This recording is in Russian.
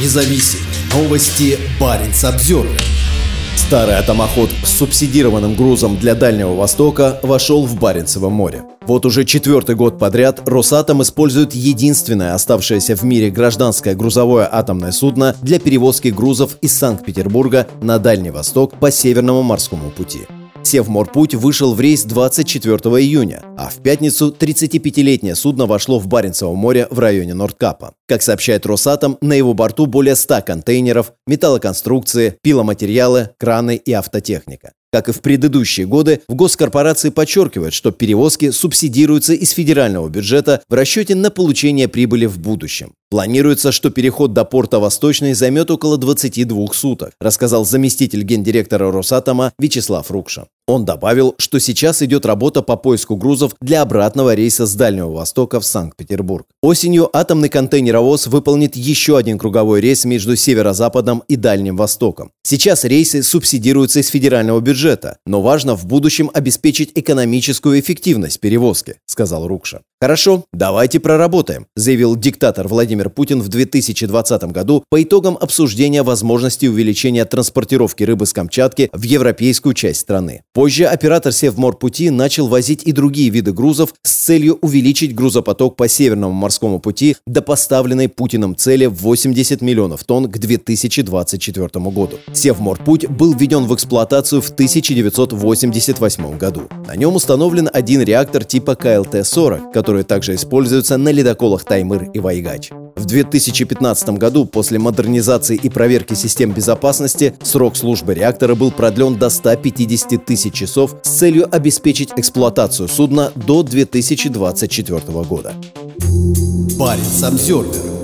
независим. Новости Баренц Обзервер. Старый атомоход с субсидированным грузом для Дальнего Востока вошел в Баренцево море. Вот уже четвертый год подряд Росатом использует единственное оставшееся в мире гражданское грузовое атомное судно для перевозки грузов из Санкт-Петербурга на Дальний Восток по Северному морскому пути. Севморпуть вышел в рейс 24 июня, а в пятницу 35-летнее судно вошло в Баренцево море в районе Нордкапа. Как сообщает Росатом, на его борту более 100 контейнеров, металлоконструкции, пиломатериалы, краны и автотехника. Как и в предыдущие годы, в госкорпорации подчеркивают, что перевозки субсидируются из федерального бюджета в расчете на получение прибыли в будущем. Планируется, что переход до порта Восточный займет около 22 суток, рассказал заместитель гендиректора Росатома Вячеслав Рукша. Он добавил, что сейчас идет работа по поиску грузов для обратного рейса с Дальнего Востока в Санкт-Петербург. Осенью атомный контейнеровоз выполнит еще один круговой рейс между Северо-Западом и Дальним Востоком. Сейчас рейсы субсидируются из федерального бюджета, но важно в будущем обеспечить экономическую эффективность перевозки, сказал Рукша. Хорошо, давайте проработаем, заявил диктатор Владимир Путин в 2020 году по итогам обсуждения возможности увеличения транспортировки рыбы с Камчатки в европейскую часть страны. Позже оператор Севморпути начал возить и другие виды грузов с целью увеличить грузопоток по Северному морскому пути до поставленной Путиным цели в 80 миллионов тонн к 2024 году. Севморпуть был введен в эксплуатацию в 1988 году. На нем установлен один реактор типа КЛТ-40, которые также используются на ледоколах Таймыр и Вайгач. В 2015 году после модернизации и проверки систем безопасности срок службы реактора был продлен до 150 тысяч часов с целью обеспечить эксплуатацию судна до 2024 года. Парень Самсервер